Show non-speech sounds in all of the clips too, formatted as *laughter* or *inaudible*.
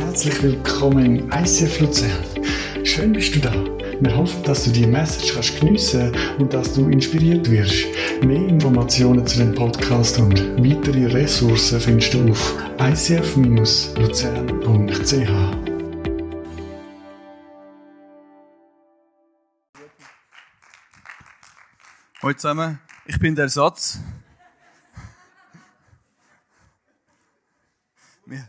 Herzlich willkommen im ICF Luzern. Schön bist du da. Wir hoffen, dass du die Message kannst geniessen und dass du inspiriert wirst. Mehr Informationen zu dem Podcast und weitere Ressourcen findest du auf icf-luzern.ch. Hallo zusammen, ich bin der Ersatz. Wir,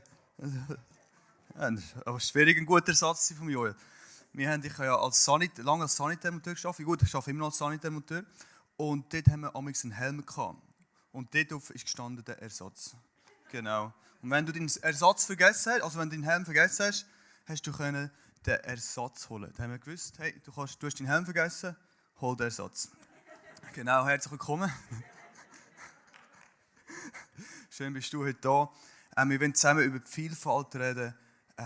ein guter Ersatz zu sein von Joel. Wir haben ich ja als Sanit, lange als Sanitärmonteur gearbeitet. Gut, ich arbeite immer noch als Sanitärmonteur. Und dort haben wir amigs einen Helm gehabt. Und dort ist gestanden der Ersatz. Genau. Und wenn du deinen Ersatz vergessen hast, also wenn du deinen Helm vergessen hast, hast du können den Ersatz holen. Dann haben wir gewusst, hey, du, kannst, du hast deinen Helm vergessen, hol den Ersatz. Genau, herzlich willkommen. *laughs* Schön bist du heute da. Ähm, wir wollen zusammen über die Vielfalt reden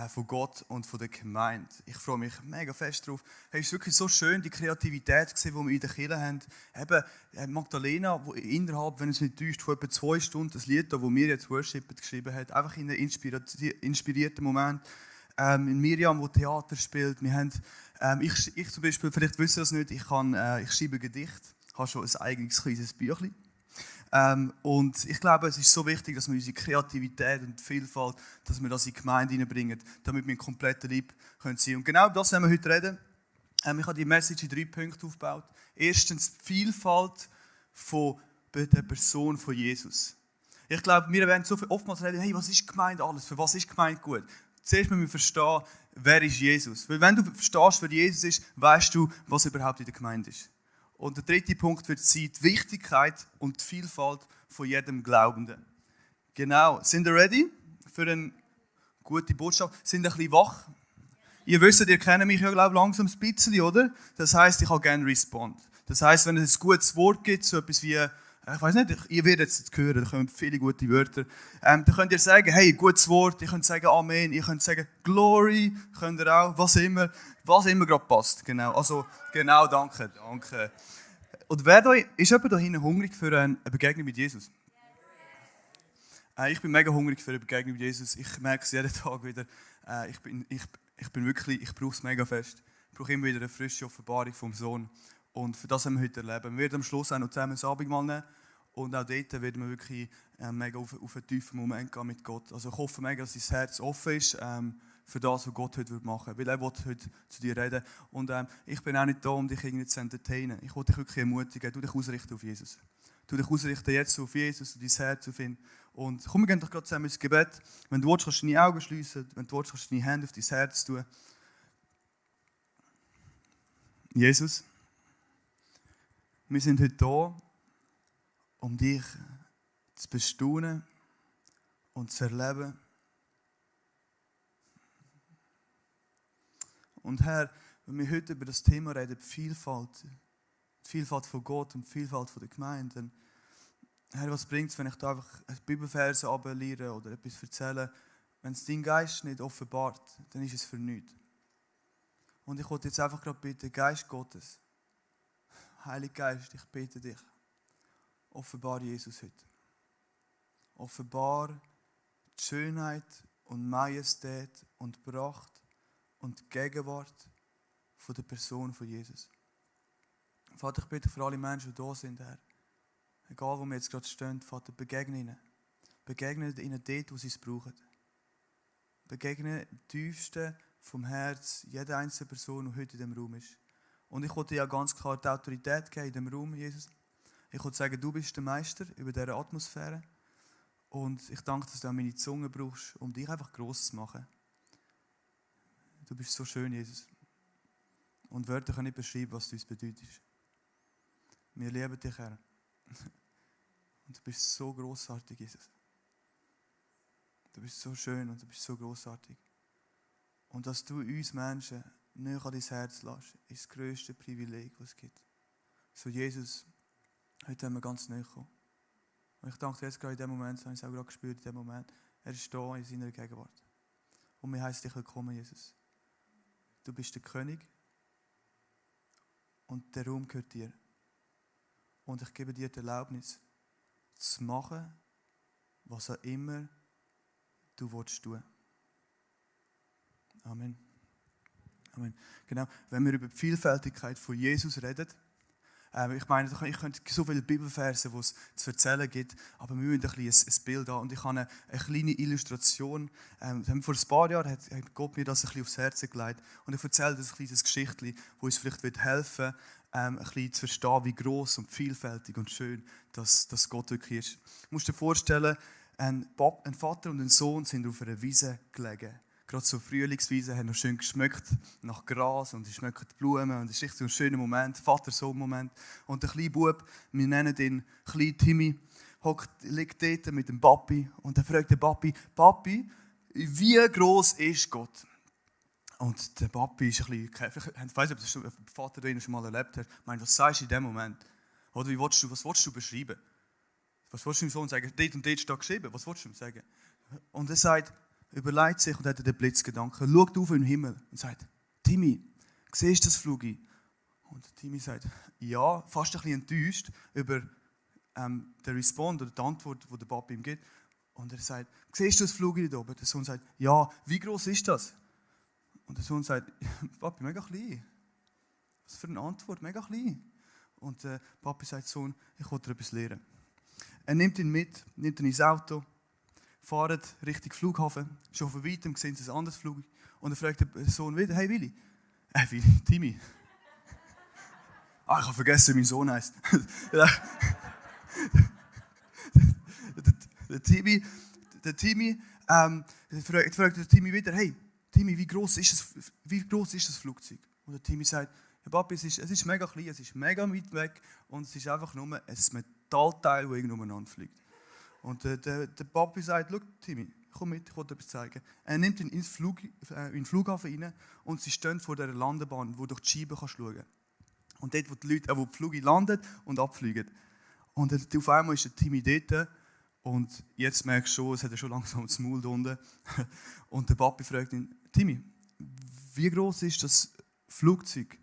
von Gott und von der Gemeinde. Ich freue mich mega fest drauf. Hey, es ist wirklich so schön, die Kreativität die wir in der Kirche haben. Eben, äh, Magdalena, wo innerhalb, wenn es nicht täuscht, von etwa zwei Stunden das Lied, das wir jetzt Worship geschrieben hat, einfach in einem inspirierten Moment. Ähm, Miriam, die Theater spielt. Wir haben, ähm, ich, ich zum Beispiel, vielleicht wissen Sie das nicht, ich, kann, äh, ich schreibe Gedicht, habe schon ein eigenes kleines Büchlein. Ähm, und ich glaube, es ist so wichtig, dass wir unsere Kreativität und Vielfalt, dass wir das in die Gemeinde hineinbringen, damit wir ein kompletter Lieb können sein. Und genau das werden wir heute reden. Ähm, ich habe die Message in drei Punkte aufgebaut. Erstens die Vielfalt von der Person von Jesus. Ich glaube, wir werden so viel oftmals reden, hey, was ist gemeint alles? Für was ist gemeint gut? Zuerst müssen wir verstehen, wer ist Jesus? Weil wenn du verstehst, wer Jesus ist, weißt du, was überhaupt in der Gemeinde ist. Und der dritte Punkt wird sein, die Wichtigkeit und die Vielfalt von jedem Glaubenden. Genau. Sind ihr ready für eine gute Botschaft? Sind ihr ein bisschen wach? Ihr wisst, ihr kennt mich ja, glaube ich, langsam ein bisschen, oder? Das heißt, ich habe gerne Respond. Das heißt, wenn es ein gutes Wort gibt, so etwas wie ich weiß nicht, ihr werdet es jetzt hören, da kommen viele gute Wörter. Ähm, da könnt ihr sagen, hey, gutes Wort, ihr könnt sagen Amen, ihr könnt sagen Glory, könnt ihr auch, was immer, was immer gerade passt. Genau, also, genau, danke, danke. Und wer da, ist jemand da hinten hungrig für eine Begegnung mit Jesus? Äh, ich bin mega hungrig für eine Begegnung mit Jesus. Ich merke es jeden Tag wieder. Äh, ich, bin, ich, ich bin wirklich, ich brauche es mega fest. Ich brauche immer wieder eine frische Offenbarung vom Sohn. Und für das haben wir heute erleben. Wir werden am Schluss auch noch zusammen das Abendmahl nehmen. Und auch dort werden wir wirklich ähm, mega auf, auf einen tiefen Moment gehen mit Gott. Also ich hoffe mega, dass dein Herz offen ist ähm, für das, was Gott heute machen will. Weil er will heute zu dir reden. Und ähm, ich bin auch nicht da, um dich irgendwie zu entertainen. Ich will dich wirklich ermutigen. Du dich ausrichten auf Jesus. Du dich ausrichten jetzt auf Jesus und dein Herz auf ihn. Und komm, wir gehen doch gerade zusammen ins Gebet. Wenn du willst, kannst du deine Augen schließen. Wenn du willst, kannst du deine Hände auf dein Herz tun. Jesus. Wir sind heute da, um dich zu bestaunen und zu erleben. Und Herr, wenn wir heute über das Thema reden, die Vielfalt, die Vielfalt von Gott und die Vielfalt von der Gemeinde, dann, Herr, was bringt es, wenn ich da einfach ein Bibelverse abeliere oder etwas erzähle? Wenn es dein Geist nicht offenbart, dann ist es für nichts. Und ich wollte jetzt einfach gerade bitten, Geist Gottes, Heiliger Geist, ich bitte dich, offenbar Jesus heute. Offenbar die Schönheit und Majestät und Pracht und Gegenwart von der Person von Jesus. Vater, ich bitte für alle Menschen, die da sind, Herr, egal wo wir jetzt gerade stehen, Vater, begegne ihnen. Begegne ihnen dort, wo sie es brauchen. Begegne tiefsten vom Herz jeder einzelnen Person, die heute in diesem Raum ist. Und ich wollte ja ganz klar die Autorität geben in dem Raum, Jesus. Ich wollte sagen, du bist der Meister über diese Atmosphäre. Und ich danke, dass du auch meine Zunge brauchst, um dich einfach groß zu machen. Du bist so schön, Jesus. Und Wörter können nicht beschreiben, was du uns bedeutest. Wir lieben dich, Herr. *laughs* Und du bist so großartig, Jesus. Du bist so schön und du bist so großartig. Und dass du uns Menschen näher an dein Herz lässt, ist das grösste Privileg, was es gibt. So, Jesus, heute haben wir ganz näher gekommen. Und ich danke dir jetzt gerade in dem Moment, so habe ich es auch gerade gespürt, in dem Moment, er ist da in seiner Gegenwart. Und wir heißen dich willkommen, Jesus. Du bist der König und der Raum gehört dir. Und ich gebe dir die Erlaubnis, zu machen, was auch immer du willst tun. Amen. Amen. Genau. Wenn wir über die Vielfältigkeit von Jesus reden, ähm, ich meine, ich könnte so viele Bibelverse, die es zu erzählen gibt, aber wir müssen ein, ein Bild haben. Und ich habe eine, eine kleine Illustration. Ähm, vor ein paar Jahren hat Gott mir das ein bisschen aufs Herz gelegt. Und ich erzähle das ein kleines Geschichtchen, das uns vielleicht helfen wird, ähm, ein bisschen zu verstehen, wie groß und vielfältig und schön dass, dass Gott wirklich ist. Du musst dir vorstellen, ein Vater und ein Sohn sind auf einer Wiese gelegen gerade so Frühlingsweise, haben noch schön geschmeckt nach Gras und schmecken die Blumen und es ist echt so ein schöner Moment, Vater-Sohn-Moment. Und der kleine Bub, wir nennen ihn klein Timmy, liegt dort mit dem Papi und er fragt den Papi, Papi, wie groß ist Gott? Und der Papi ist ein bisschen, ich weiß nicht, ob das der Vater den schon mal erlebt hat, ich meine, was sagst du in dem Moment? Oder wie willst du, was willst du beschreiben? Was willst du dem Sohn sagen? Dort und dort steht geschrieben, was willst du ihm sagen? Und er sagt, überlegt sich und hat den Blitzgedanken, schaut auf in den Himmel und sagt, Timmy, siehst du das Flugi? Und Timmy sagt, ja, fast ein bisschen enttäuscht über ähm, den Respond oder die Antwort, die der Papa ihm gibt. Und er sagt, siehst du das Flugi da oben? Der Sohn sagt, ja, wie groß ist das? Und der Sohn sagt, *laughs* Papi, mega klein. Was für eine Antwort, mega klein. Und der Papi sagt, Sohn, ich will dir etwas lernen. Er nimmt ihn mit, nimmt ihn ins Auto fahren Richtung Flughafen. Schon von weitem sehen sie ein anderes Flug. Und er fragt der Sohn wieder, hey Willi. Äh, Willi, Timmy. *laughs* ah, ich habe vergessen, wie mein Sohn heißt. *laughs* der, Timmy, der Timmy, ähm, fragt, fragt der Timmy wieder, hey, Timmy, wie groß ist das, wie groß ist das Flugzeug? Und der Timmy sagt, ja, Papi, es ist, es ist mega klein, es ist mega weit weg und es ist einfach nur ein Metallteil, das irgendwo fliegt. Und der, der, der Papi sagt, schau Timmy, komm mit, ich will dir etwas zeigen. Er nimmt ihn ins Flug, äh, in den Flughafen rein und sie stehen vor der Landebahn, wo du durch die Scheibe kannst schauen Und dort, wo die Leute, äh, wo die Flüge landen und abfliegen. Und auf einmal ist der Timmy dort und jetzt merkst du schon, es hat er schon langsam das Maul unten. *laughs* Und der Papi fragt ihn, Timmy, wie groß ist das Flugzeug?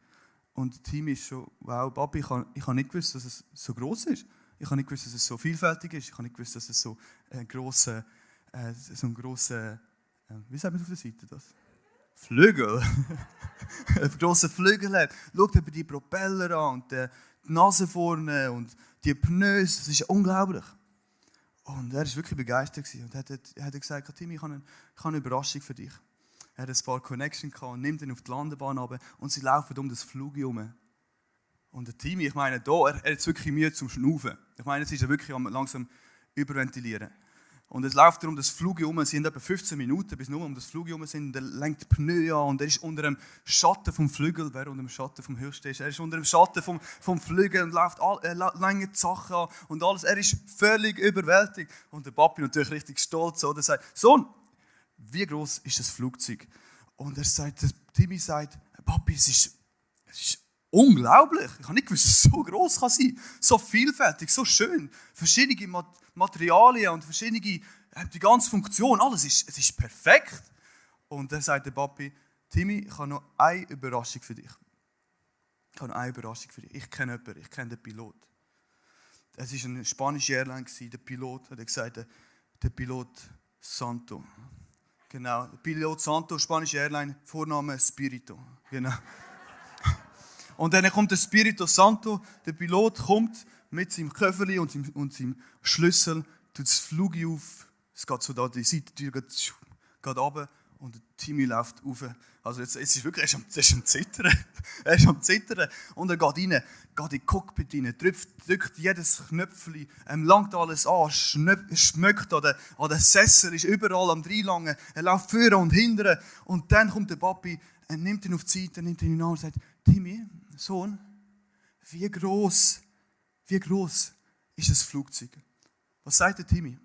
Und Timmy ist schon, wow, Papi, ich habe nicht gewusst, dass es so groß ist. Ich habe nicht gewusst, dass es so vielfältig ist. Ich habe nicht gewusst, dass es so ein grosser, äh, so ein grosser, äh, wie sagt man auf der Seite das? Flügel. *laughs* ein grosser Flügel hat. Schaut über die Propeller an und die Nase vorne und die Pneus. Das ist unglaublich. Und er war wirklich begeistert und hat, hat gesagt, Timmy, ich habe, eine, ich habe eine Überraschung für dich. Er hat ein paar Connections und nimmt ihn auf die Landebahn runter und sie laufen um das Flug herum. Und der Timmy, ich meine, da, er, er hat wirklich Mühe zum Schnaufen. Ich meine, jetzt ist er wirklich langsam überventilieren. Und es läuft darum, das Flug um, sie sind etwa 15 Minuten, bis nur um das Flug um sind, und er lenkt die Pneu an und er ist unter dem Schatten vom Flügel, wer unter dem Schatten vom Höchsten ist, er ist unter dem Schatten vom, vom Flügel und läuft all, er lenkt die Sachen an und alles, er ist völlig überwältigt. Und der Papi natürlich richtig stolz, oder sagt, Sohn, wie groß ist das Flugzeug? Und er sagt, der Timmy sagt, Papi, es ist, es ist unglaublich. Ich habe nicht gewusst, dass es so groß kann sein So vielfältig, so schön. Verschiedene Materialien und verschiedene, äh, die ganze Funktion, alles ist, es ist perfekt. Und dann sagt der Papi, Timmy, ich habe noch eine Überraschung für dich. Ich habe noch eine Überraschung für dich. Ich kenne jemanden, ich kenne den Pilot. Es war eine spanische Airline, der Pilot hat gesagt, der Pilot Santo. Genau, der Pilot Santo, spanische Airline, Vorname Spirito. Genau. Und dann kommt der Spirito Santo, der Pilot kommt mit seinem Köfferli und seinem, und seinem Schlüssel, tut das Flug auf, es geht so da, die Seitentür geht, geht runter und der Timmy läuft rauf. Also jetzt, jetzt ist wirklich, er ist am, er ist am Zittern. *laughs* er ist am Zittern. Und er geht rein, geht in die Cockpit rein, drückt, drückt jedes Knöpfchen, ähm, langt alles an, schmeckt an den, an den Sessel, ist überall am Dreilangen. Er läuft vorne und hinten. Und dann kommt der Papi, er nimmt ihn auf die Seite, nimmt ihn in den Arm und sagt, Timmy, Sohn, wie groß, wie groß ist das Flugzeug? Was sagt der Timmy?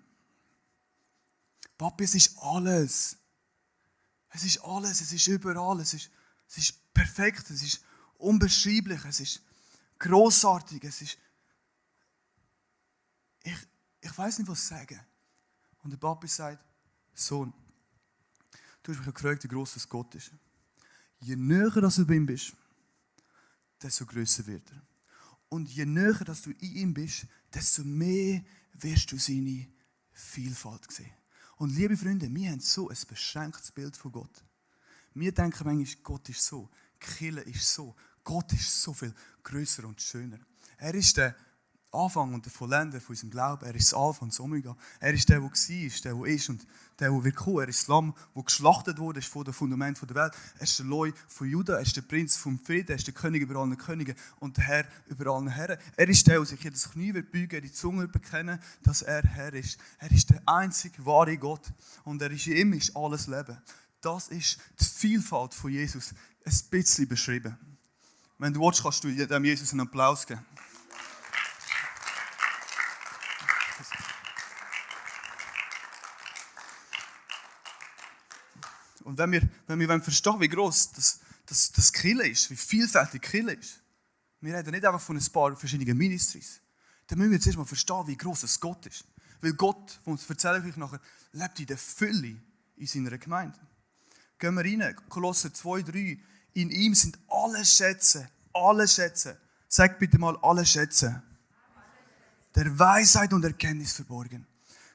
Papi, es ist alles. Es ist alles, es ist überall, es ist, es ist perfekt, es ist unbeschreiblich, es ist großartig, es ist. Ich, ich weiß nicht, was sagen. Und der Papi sagt: Sohn, du hast mich gefragt, wie groß das Gott ist. Je näher dass du bei ihm bist, desto größer wird er. Und je näher dass du in ihm bist, desto mehr wirst du seine Vielfalt sehen. Und liebe Freunde, wir haben so ein beschränktes Bild von Gott. Wir denken manchmal, Gott ist so, Kille ist so, Gott ist so viel größer und schöner. Er ist der Anfang und der Vollender von unserem Glauben. Er ist das Alpha und das Omega. Er ist der, der war, der, der ist und der, der wird kommen. Er ist das Lamm, das geschlachtet wurde, ist von dem Fundament der Welt. Er ist der Leu von Juda. Er ist der Prinz vom Frieden. Er ist der König über allen Königen und der Herr über allen Herren. Er ist der, der sich jedes Knie wird beugen, die Zunge bekennen, dass er Herr ist. Er ist der einzige wahre Gott. Und er ist in ihm ist alles Leben. Das ist die Vielfalt von Jesus ein bisschen beschrieben. Wenn du willst, kannst du dem Jesus einen Applaus geben. Und wenn wir, wenn wir verstehen, wie groß das, das, das Kille ist, wie vielfältig Kille ist, wir reden nicht einfach von ein paar verschiedenen Ministries, dann müssen wir zuerst mal verstehen, wie groß es Gott ist. Weil Gott, das erzähle ich euch nachher, lebt in der Fülle in seiner Gemeinde. Gehen wir rein, Kolosser 2, 3. In ihm sind alle Schätze, alle Schätze. Sag bitte mal alle Schätze. Der Weisheit und Erkenntnis verborgen.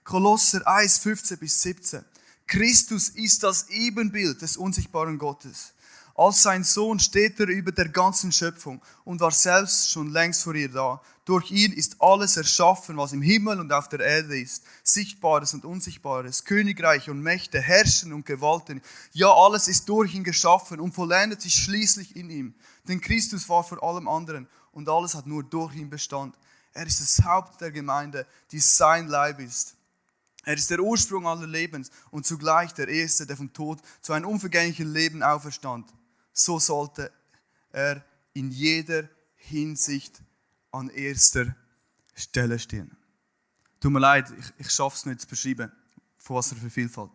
Kolosser 1, 15 bis 17. Christus ist das Ebenbild des unsichtbaren Gottes. Als sein Sohn steht er über der ganzen Schöpfung und war selbst schon längst vor ihr da. Durch ihn ist alles erschaffen, was im Himmel und auf der Erde ist. Sichtbares und Unsichtbares, Königreiche und Mächte, Herrschen und Gewalten. Ja, alles ist durch ihn geschaffen und vollendet sich schließlich in ihm. Denn Christus war vor allem anderen und alles hat nur durch ihn Bestand. Er ist das Haupt der Gemeinde, die sein Leib ist. Er ist der Ursprung aller Lebens und zugleich der Erste, der vom Tod zu einem unvergänglichen Leben auferstand. So sollte er in jeder Hinsicht an erster Stelle stehen. Tut mir leid, ich, ich schaffe es nicht zu beschreiben, von was er für Vielfalt.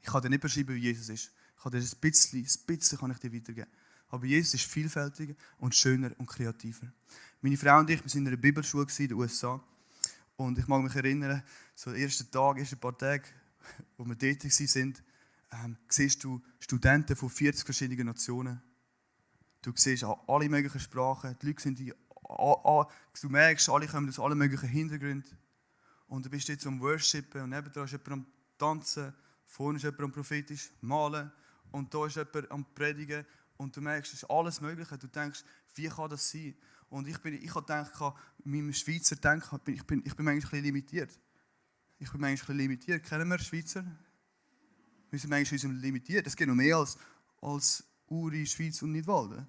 Ich kann dir nicht beschreiben, wie Jesus ist. Ich kann dir ein bisschen, ein bisschen kann ich dir weitergeben. Aber Jesus ist vielfältiger und schöner und kreativer. Meine Frau und ich, wir sind in einer Bibelschule in den USA. Und ich mag mich erinnern, so den ersten Tag, ersten paar Tage, wo wir dort waren, ähm, siehst du Studenten von 40 verschiedenen Nationen. Du siehst alle möglichen Sprachen. Die Leute sind die, du merkst, alle kommen aus allen möglichen Hintergründen. Und du bist jetzt am Worshipen und nebenan ist jemand am Tanzen, vorne ist jemand am prophetisch Malen und da ist jemand am Predigen. Und du merkst, es ist alles Mögliche. Du denkst, wie kann das sein? Und ich, bin, ich habe gedacht, mit meinem Schweizer Denken, ich bin, ich bin manchmal ein bisschen limitiert. Ich bin manchmal ein bisschen limitiert. Kennen wir Schweizer? Wir sind manchmal limitiert. Es geht noch mehr als, als Uri, Schweiz und Nidwalden.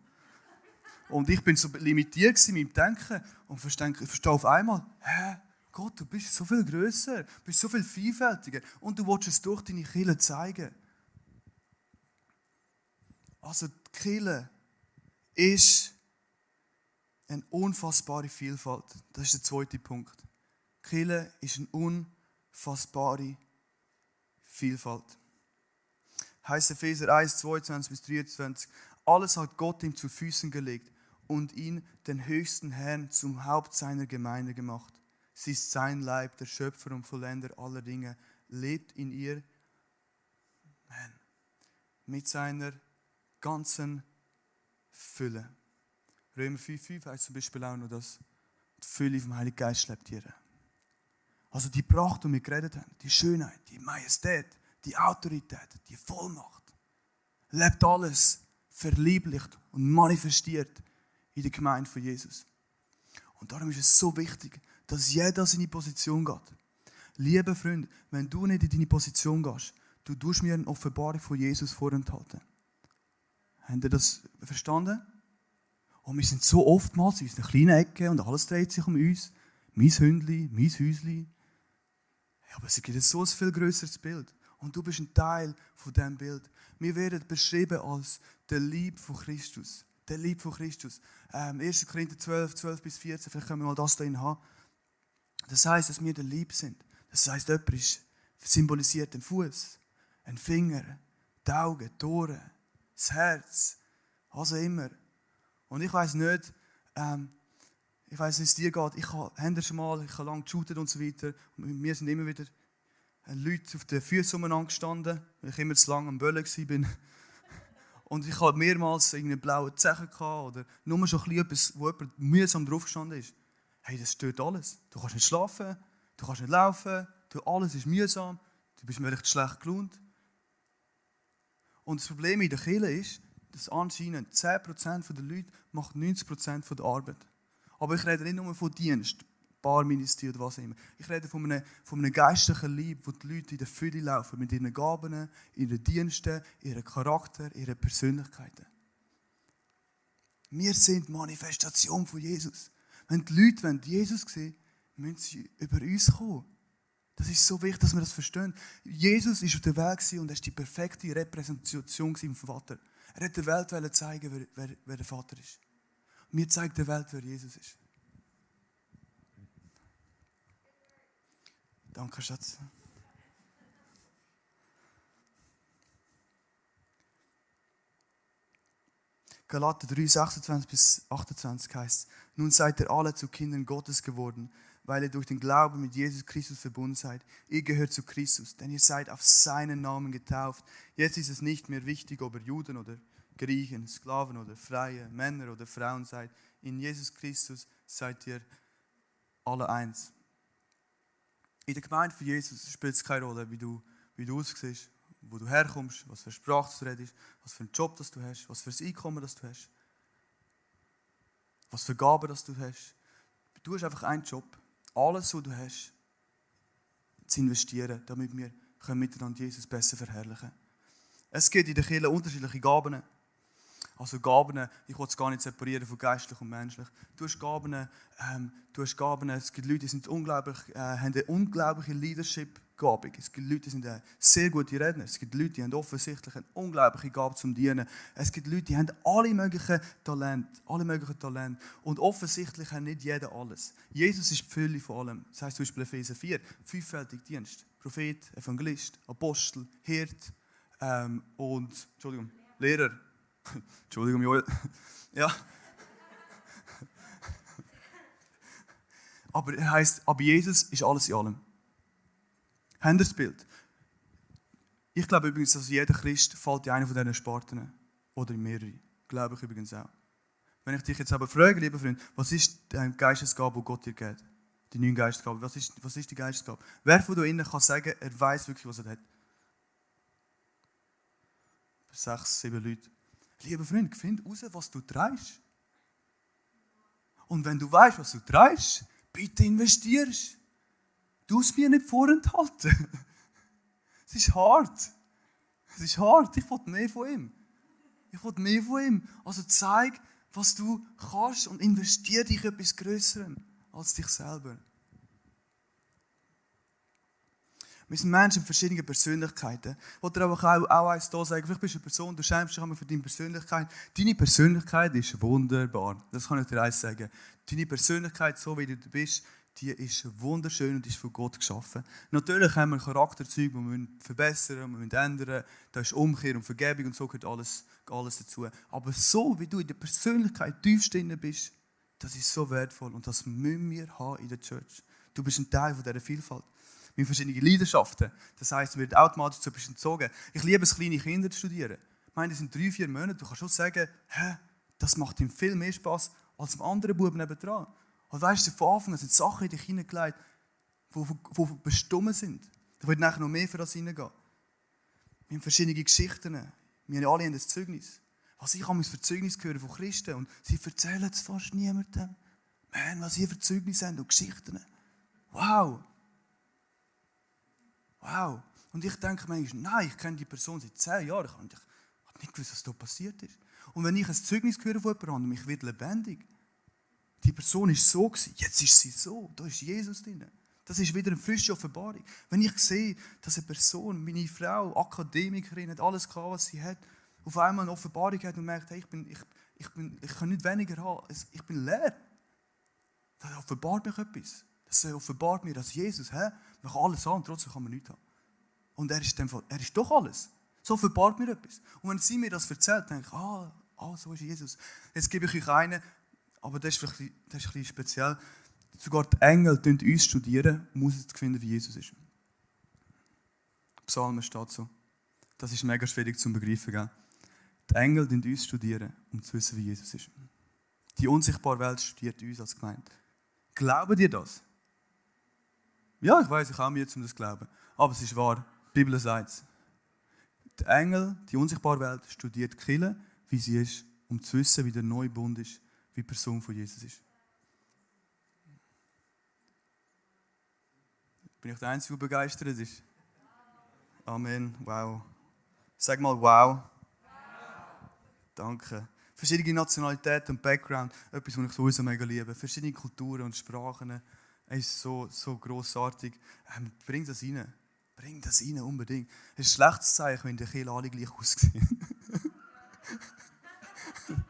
Und ich bin so limitiert in meinem Denken und verstehe, verstehe auf einmal, hä, Gott, du bist so viel größer, du bist so viel vielfältiger und du willst es durch deine Kille zeigen. Also die Kille ist eine unfassbare Vielfalt. Das ist der zweite Punkt. Kille ist eine unfassbare Vielfalt. Heißt Epheser 1, 22 bis 23. Alles hat Gott ihm zu Füßen gelegt und ihn, den höchsten Herrn, zum Haupt seiner Gemeinde gemacht. Sie ist sein Leib, der Schöpfer und Vollender aller Dinge, lebt in ihr man, mit seiner ganzen Fülle. Römer 5,5 heißt zum Beispiel auch noch, dass die Fülle vom Heiligen Geist lebt hier. Also die Pracht, die wir geredet haben, die Schönheit, die Majestät, die Autorität, die Vollmacht, lebt alles verlieblicht und manifestiert in der Gemeinde von Jesus. Und darum ist es so wichtig, dass jeder seine Position geht. Liebe Freund, wenn du nicht in deine Position gehst, du tust mir eine Offenbarung von Jesus vorenthalten. Habt ihr das verstanden? Und wir sind so oftmals in unseren kleinen Ecken und alles dreht sich um uns. Mein Hündli, mein Häusli. Aber es gibt so ein viel größeres Bild. Und du bist ein Teil von diesem Bild. Wir werden beschrieben als der Lieb von Christus. Der Lieb von Christus. Ähm, 1. Korinther 12, 12 bis 14, vielleicht können wir mal das da haben. Das heißt, dass wir der Lieb sind. Das heißt, jemand ist symbolisiert den Fuß, ein Finger, die Augen, die Ohren, das Herz, was auch immer. Und ich weiß nicht, ähm, ich weiß, wie es dir geht. Ich habe schon mal, ich habe lange geshootet und so weiter. Und mir sind immer wieder äh, Leute auf den Füßen umeinander gestanden, weil ich immer zu lange am Böllen war. *laughs* Und ich hatte mehrmals einen blauen Zechen oder nur schon etwas, wo jemand mühsam drauf gestanden ist. Hey, das stört alles. Du kannst nicht schlafen, du kannst nicht laufen, du, alles ist mühsam, du bist vielleicht schlecht gelohnt. Und das Problem in der Kirche ist, dass anscheinend 10% der Leute macht 90% der Arbeit. Aber ich rede nicht nur von Dienst, Barministerie oder was auch immer. Ich rede von einem, von einem geistlichen Lieb, wo die Leute in der Fülle laufen, mit ihren Gaben, ihren Diensten, ihrem Charakter, ihren Persönlichkeiten. Wir sind Manifestation von Jesus. Wenn die Leute Jesus sehen müssen sie über uns kommen. Das ist so wichtig, dass wir das verstehen. Jesus ist auf der Welt und er ist die perfekte Repräsentation vom Vater. Er hat der Welt zeigen, wer, wer, wer der Vater ist. Und wir zeigen der Welt, wer Jesus ist. Danke, Schatz. Galater 3, 26 bis 28 heißt, nun seid ihr alle zu Kindern Gottes geworden, weil ihr durch den Glauben mit Jesus Christus verbunden seid. Ihr gehört zu Christus, denn ihr seid auf seinen Namen getauft. Jetzt ist es nicht mehr wichtig, ob ihr Juden oder Griechen, Sklaven oder Freie, Männer oder Frauen seid. In Jesus Christus seid ihr alle eins. In der Gemeinde von Jesus spielt es keine Rolle, wie du, wie du aussiehst, wo du herkommst, was für Sprache du redest, was für einen Job das du hast, was für ein Einkommen das du hast, was für Gaben das du hast. Du hast einfach einen Job alles, was du hast, zu investieren, damit wir miteinander Jesus besser verherrlichen können. Es gibt in der Kirche unterschiedliche Gaben. Also Gaben, ich will es gar nicht separieren von geistlich und menschlich. Du hast Gaben, ähm, du hast Gaben, es gibt Leute, die sind unglaublich, äh, haben eine unglaubliche Leadership Begabung. Es gibt Leute, die sind sehr gute Redner. Es gibt Leute, die haben offensichtlich eine unglaubliche Gabe zum Dienen. Es gibt Leute, die haben alle möglichen Talente, alle möglichen Talente. Und offensichtlich hat nicht jeder alles. Jesus ist die Fülle von allem. Das heißt zum Beispiel Epheser 4, fünffältig Dienst. Prophet, Evangelist, Apostel, Hirt ähm, und, Entschuldigung, Lehrer. Entschuldigung, Joel. ja. Aber er heißt, aber Jesus ist alles in allem. Habt das Bild? Ich glaube übrigens, dass jeder Christ fällt in eine von diesen Sparten. Oder in mehrere. Glaube ich übrigens auch. Wenn ich dich jetzt aber frage, lieber Freund, was ist die Geistesgabe, die Gott dir gibt? Die neue Geistesgabe. Was ist, was ist die Geistesgabe? Wer von euch kann sagen, er weiß wirklich, was er hat? Sechs, sieben Leute. Lieber Freund, find raus, was du treibst. Und wenn du weißt, was du treibst, bitte investierst. Du es mir nicht vorenthalten. Es ist hart. Es ist hart. Ich will mehr von ihm. Ich will mehr von ihm. Also zeig, was du kannst und investiere dich in etwas Größerem als dich selber. Wir sind Menschen mit verschiedenen Persönlichkeiten. Ich wollte aber auch, eins da sagen. Vielleicht bist du eine Person, du schämst dich einmal für deine Persönlichkeit. Deine Persönlichkeit ist wunderbar. Das kann ich dir eins sagen. Deine Persönlichkeit, so wie du bist, die ist wunderschön und ist von Gott geschaffen. Natürlich haben wir Charakterzüge, die wir verbessern, die wir ändern. Da ist Umkehr und Vergebung und so gehört alles, alles dazu. Aber so wie du in der Persönlichkeit tiefst drin bist, das ist so wertvoll und das müssen wir haben in der Church. Du bist ein Teil von dieser Vielfalt. Mit verschiedenen Leidenschaften. Das heisst, du wirst automatisch zu etwas entzogen. Ich liebe es, kleine Kinder zu studieren. Ich meine, das sind drei, vier Monate. Du kannst schon sagen, hä, das macht ihm viel mehr Spaß als dem anderen Buben nebendran. Und weißt du, von Anfang an sind Sachen in dich hineingelegt, die bestimmt sind. Da wird nachher noch mehr für das hineingehen. Wir haben verschiedene Geschichten. Wir alle haben ein Zeugnis. Was ich habe für Zeugnis gehört von Christen und sie erzählen es fast niemandem. Man, was sie für Zeugnis haben und Geschichten. Wow. Wow. Und ich denke manchmal, nein, ich kenne die Person seit zehn Jahren. Ich habe nicht gewusst, was da passiert ist. Und wenn ich ein Zeugnis höre von jemandem und mich wird lebendig, die Person ist so jetzt ist sie so. Da ist Jesus drin. Das ist wieder eine frische Offenbarung. Wenn ich sehe, dass eine Person, meine Frau, Akademikerin, hat alles gehabt, was sie hat, auf einmal eine Offenbarung hat und merkt, hey, ich, bin, ich, ich, bin, ich kann nicht weniger haben, ich bin leer. Das offenbart mich etwas. Das offenbart mir, dass Jesus, hä, man alles haben, trotzdem kann man nichts haben. Und er ist, dem er ist doch alles. So offenbart mir etwas. Und wenn sie mir das erzählt, denke ich, ah, ah so ist Jesus. Jetzt gebe ich euch einen, aber das ist, das ist ein bisschen speziell. Sogar die Engel uns studieren, um herauszufinden, wie Jesus ist. Psalmen steht so. Das ist mega schwierig zu begreifen. Gell? Die Engel uns studieren, um zu wissen, wie Jesus ist. Die unsichtbare Welt studiert uns als Gemeinde. Glauben dir das? Ja, ich weiß, ich habe mir jetzt um das glauben. Aber es ist wahr. Die Bibel sagt es. Die Engel, die unsichtbare Welt, studiert die Kirche, wie sie ist, um zu wissen, wie der neue Bund ist, wie die Person von Jesus ist. Bin ich der Einzige, der begeistert ist? Amen. Wow. Sag mal wow. Danke. Verschiedene Nationalitäten und Background, etwas, was ich sowieso mega liebe. Verschiedene Kulturen und Sprachen. Es ist so, so grossartig. Ähm, bring das rein. Bring das rein, unbedingt. Es ist ein schlechtes Zeichen, wenn die Kinder alle gleich aussehen. *laughs*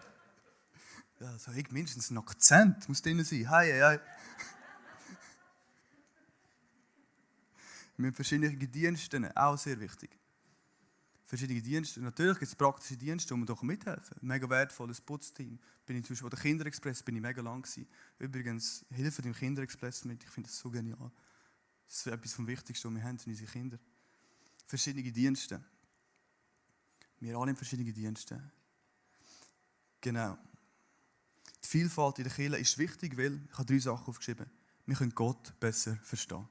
ja, so ich mindestens ein Akzent muss drin sein. Hi, hi, hi. Wir haben verschiedene Dienste, auch sehr wichtig. Verschiedene Dienste. Natürlich gibt es praktische Dienste, wo man doch mithelfen. Mega wertvolles Putzteam. Bin ich zum Beispiel bei der Kinderexpress bin ich mega lang gewesen. Übrigens, hilfe dem Kinderexpress mit. Ich finde das so genial. Das ist etwas vom Wichtigsten, was wir haben, sind unsere Kinder. Verschiedene Dienste. Wir alle in verschiedenen Diensten. Genau. Die Vielfalt in der Kirche ist wichtig, weil, ich habe drei Sachen aufgeschrieben, wir können Gott besser verstehen.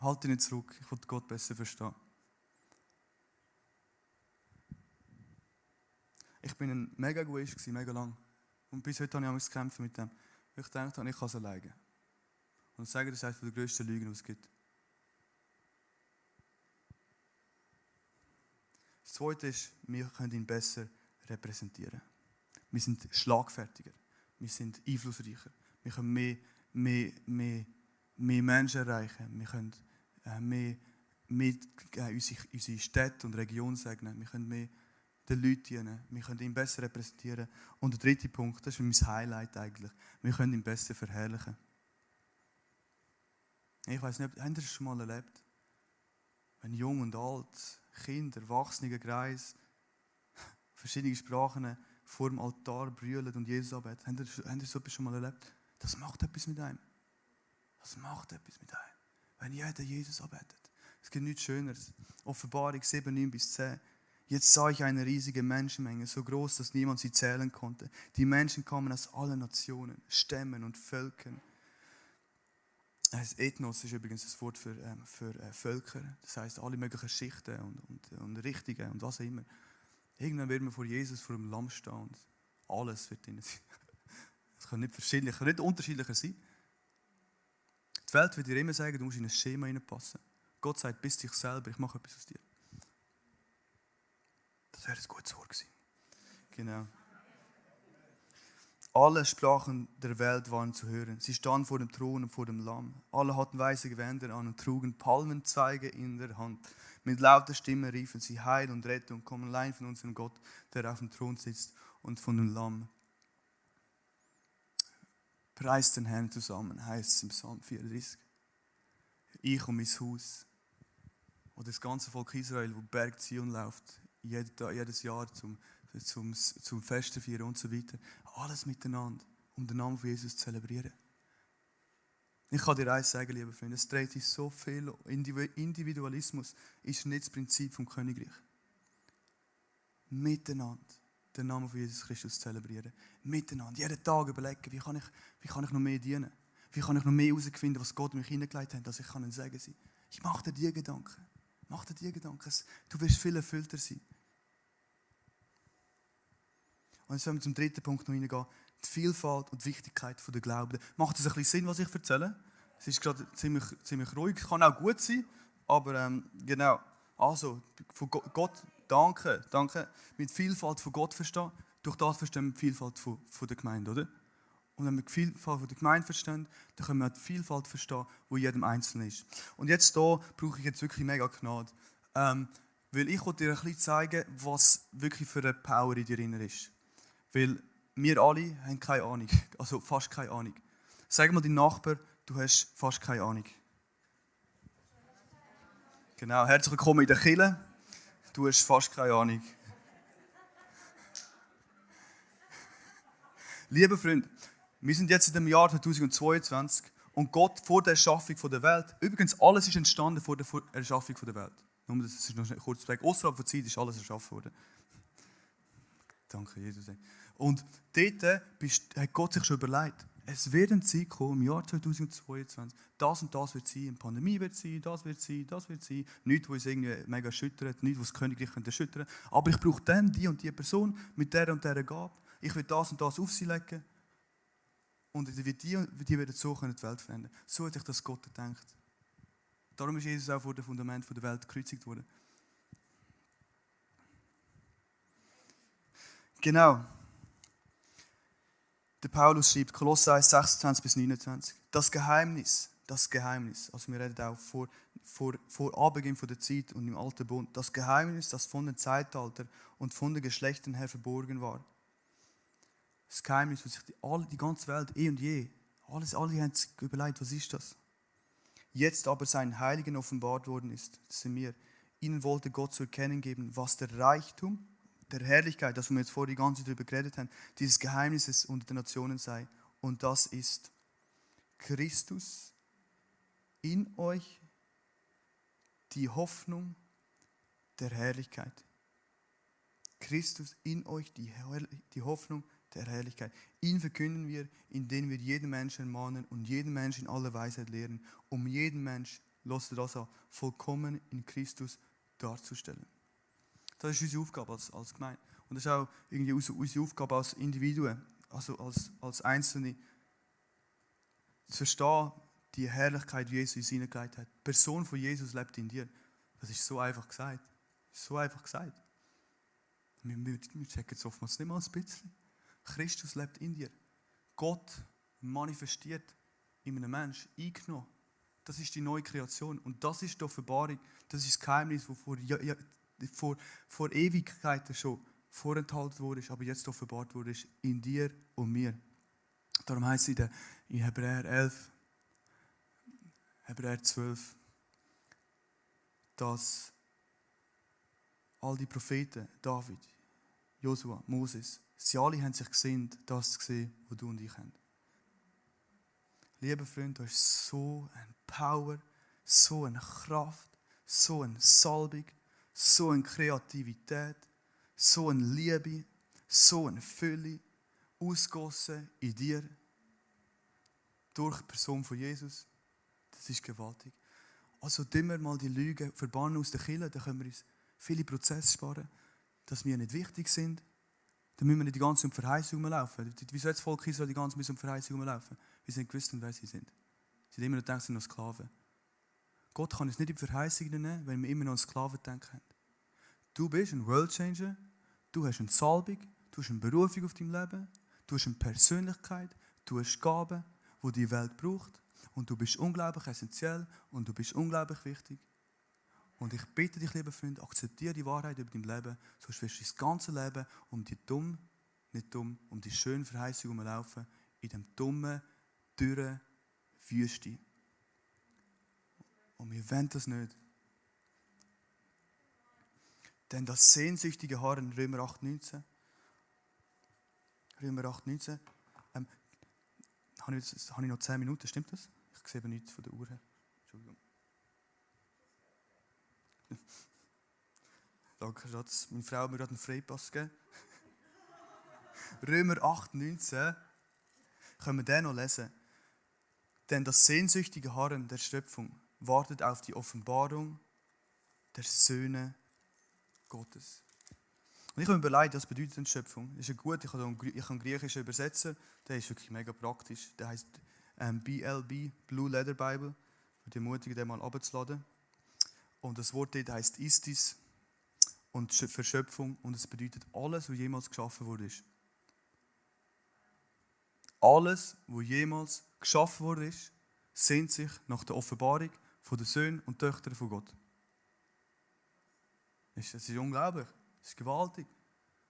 Halte nicht zurück, ich will Gott besser verstehen. Ich bin ein mega Egoist, mega lang. Und bis heute habe ich Angst kämpfen mit dem. Ich dachte, ich kann es alleine. Und sagen, das ist eine der grössten Lügen, die es gibt. Das Zweite ist, wir können ihn besser repräsentieren. Wir sind schlagfertiger, wir sind einflussreicher, wir können mehr, mehr, mehr, mehr Menschen erreichen, wir können mehr, mehr äh, unsere, unsere Städte und Region segnen, wir können mehr den Leuten dienen, wir können ihn besser repräsentieren. Und der dritte Punkt, das ist mein Highlight eigentlich, wir können ihn besser verherrlichen. Ich weiß nicht, habt ihr das schon mal erlebt? Wenn jung und alt, Kinder, Erwachsene, Kreis, *laughs* verschiedene Sprachen vor dem Altar brüllen und Jesus anbeten. Habt ihr, habt ihr so etwas schon mal erlebt? Das macht etwas mit einem. Das macht etwas mit einem. Wenn jeder Jesus anbetet. Es gibt nichts Schöneres. Offenbarung 7, 9 bis 10. Jetzt sah ich eine riesige Menschenmenge, so groß, dass niemand sie zählen konnte. Die Menschen kamen aus allen Nationen, Stämmen und Völkern das Ethnos ist übrigens das Wort für, ähm, für äh, Völker. Das heißt alle möglichen Schichten und, und, und Richtungen und was auch immer. Irgendwann werden wir vor Jesus, vor dem Lamm stehen und alles wird drin sein. *laughs* Es kann nicht verschiedentlich, kann nicht unterschiedlicher sein. Die Welt wird dir immer sagen, du musst in ein Schema hineinpassen. Gott sagt, bist dich selber, ich mache etwas aus dir. Das wäre ein gutes Wort gewesen. Genau. Alle Sprachen der Welt waren zu hören. Sie standen vor dem Thron und vor dem Lamm. Alle hatten weiße Gewänder an und trugen Palmenzweige in der Hand. Mit lauter Stimme riefen sie Heil und Rettung kommen allein von unserem Gott, der auf dem Thron sitzt und von dem Lamm. Preist den Herrn zusammen, heißt es im Psalm 34. Ich und mein Haus, wo das ganze Volk Israel, wo Berg Zion läuft, jedes Jahr zum zum, zum Festen feiern und so weiter. Alles miteinander, um den Namen von Jesus zu zelebrieren. Ich kann dir eins sagen, liebe Freunde, es dreht sich so viel. Individualismus ist nicht das Prinzip vom Königreich. Miteinander den Namen von Jesus Christus zu zelebrieren. Miteinander. Jeden Tag überlegen, wie kann ich, wie kann ich noch mehr dienen? Wie kann ich noch mehr herausfinden, was Gott mich hineingelegt hat, dass ich ein Segen sein kann? Ich mache dir diese Gedanken. Mach dir diese Gedanken. Du wirst viel erfüllter sein. Und jetzt wollen wir zum dritten Punkt noch hineingehen. Die Vielfalt und die Wichtigkeit der Glauben. Macht es ein bisschen Sinn, was ich erzähle? Es ist gerade ziemlich, ziemlich ruhig. Es kann auch gut sein, aber ähm, genau. Also, von Gott, danke, danke. Mit Vielfalt von Gott verstehen. Durch das verstehen wir die Vielfalt von, von der Gemeinde, oder? Und wenn wir die Vielfalt von der Gemeinde verstehen, dann können wir die Vielfalt verstehen, wo jedem Einzelnen ist. Und jetzt hier brauche ich jetzt wirklich mega Gnade. Ähm, weil ich dir ein bisschen zeigen, was wirklich für eine Power in dir ist. Weil wir alle haben keine Ahnung, *laughs* also fast keine Ahnung. Sag mal deinem Nachbar, du hast fast keine Ahnung. Genau, herzlich willkommen in der Kille. Du hast fast keine Ahnung. Liebe Freunde, wir sind jetzt in dem Jahr 2022 und Gott vor der Erschaffung der Welt, übrigens alles ist entstanden vor der Erschaffung der Welt. Nur das ist noch kurz zu sagen. Außerhalb der Zeit ist alles erschaffen worden. Danke, Jesus. Und dort hat Gott sich schon überlegt, Es wird eine Zeit kommen, im Jahr 2022, das und das wird sein, eine Pandemie wird sein, das wird sein, das wird sein. Nichts, was uns irgendwie mega erschüttert, nichts, was das Königreich erschüttern könnte. Aber ich brauche dann die und die Person mit der und der Gabe. Ich will das und das auf sie legen. Und die, die, werden so können die Welt verändern. So hat sich das Gott gedacht. Darum ist Jesus auch vor dem Fundament der Welt gekreuzigt worden. Genau. Der Paulus schreibt, Kolosser 1, 26 bis 29. Das Geheimnis, das Geheimnis, also wir reden auch vor, vor, vor Anbeginn der Zeit und im Alten Bund, das Geheimnis, das von dem Zeitalter und von den Geschlechtern her verborgen war. Das Geheimnis, was sich die, alle, die ganze Welt, eh und je, alles, alle haben sich überlegt, was ist das? Jetzt aber seinen Heiligen offenbart worden ist, das sind wir. Ihnen wollte Gott zu erkennen geben, was der Reichtum der Herrlichkeit, das wir jetzt vor die ganze Zeit darüber geredet haben, dieses Geheimnisses unter den Nationen sei. Und das ist Christus in euch, die Hoffnung der Herrlichkeit. Christus in euch, die, die Hoffnung der Herrlichkeit. Ihn verkünden wir, indem wir jeden Menschen ermahnen und jeden Menschen in aller Weisheit lehren, um jeden Mensch, lasst das an, vollkommen in Christus darzustellen. Das ist unsere Aufgabe als, als Gemeinde. Und das ist auch irgendwie unsere Aufgabe als Individuen, also als, als Einzelne, zu verstehen, die Herrlichkeit, wie Jesus in hineingelegt hat. Die Person von Jesus lebt in dir. Das ist so einfach gesagt. So einfach gesagt. Wir, wir, wir checken es oftmals nicht mal ein bisschen. Christus lebt in dir. Gott manifestiert in einem Menschen, eingenommen. Das ist die neue Kreation. Und das ist die Offenbarung. Das ist das Geheimnis, das vor vor, vor Ewigkeiten schon vorenthalten wurde, aber jetzt offenbart wurde, in dir und mir. Darum heißt es in Hebräer 11, Hebräer 12, dass all die Propheten, David, Josua, Moses, sie alle haben sich gesehen, das zu sehen, was du und ich haben. Lieber Freund, du hast so eine Power, so eine Kraft, so eine Salbung, so eine Kreativität, so eine Liebe, so eine Fülle ausgossen in dir durch die Person von Jesus. Das ist gewaltig. Also immer mal die Lügen verbannen aus der Kirche, dann können wir uns viele Prozesse sparen, dass wir nicht wichtig sind. Dann müssen wir nicht die ganze um Verheißung rumlaufen. Wieso hat das Volk Israel die ganze um Verheißung rumlaufen? Wir sind gewusst, wer sie sind. Sie sind immer noch gedacht, sie sind noch Sklaven. Gott kann uns nicht in die Verheißung nehmen, wenn wir immer noch an Sklaven denken. Du bist ein World Changer, du hast eine Salbung, du hast eine Berufung auf deinem Leben, du hast eine Persönlichkeit, du hast Gaben, die die Welt braucht und du bist unglaublich essentiell und du bist unglaublich wichtig. Und ich bitte dich, lieber Freund, akzeptiere die Wahrheit über dein Leben, sonst wirst du das ganze Leben um die dumm, nicht dumm, um die schöne Verheißung herumlaufen, in dem dummen, dürren Wüste. Und wir wollen das nicht. Denn das sehnsüchtige Harren, Römer 8,19. Römer 8,19. Ähm, habe, ich, habe ich noch 10 Minuten, stimmt das? Ich sehe aber nichts von der Uhr her. Entschuldigung. *laughs* Danke, Schatz. Meine Frau hat mir gerade einen Freipass gegeben. *laughs* Römer 8,19. Können wir den noch lesen? Denn das sehnsüchtige Harren der Schöpfung wartet auf die Offenbarung der Söhne Gottes. Und ich habe mir überlegt, was bedeutet Entschöpfung? Das ist ja gut, ich kann, ich kann Griechisch übersetzen, der ist wirklich mega praktisch. Der heißt ähm, BLB, Blue Leather Bible. Ich würde ermutigen, den mal abzuladen. Und das Wort dort heißt Istis und Verschöpfung und es bedeutet alles, was jemals geschaffen wurde. Alles, was jemals geschaffen wurde, sehnt sich nach der Offenbarung von den Söhnen und Töchtern von Gott. Es ist unglaublich. Es ist gewaltig.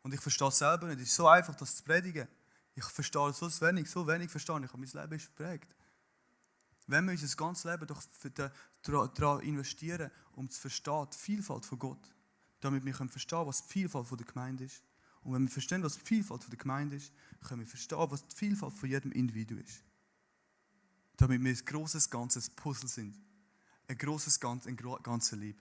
Und ich verstehe es selber nicht. Es ist so einfach, das zu predigen. Ich verstehe so wenig, so wenig verstehen. Ich habe mein Leben ist geprägt. Wenn wir unser ganzes Leben doch daran investieren, um zu verstehen, die Vielfalt von Gott, damit wir verstehen können was die Vielfalt der Gemeinde ist. Und wenn wir verstehen, was die Vielfalt der Gemeinde ist, können wir verstehen, was die Vielfalt von jedem Individuum ist. Damit wir ein großes, ganzes Puzzle sind. Ein großes, ein ganzes Lieb.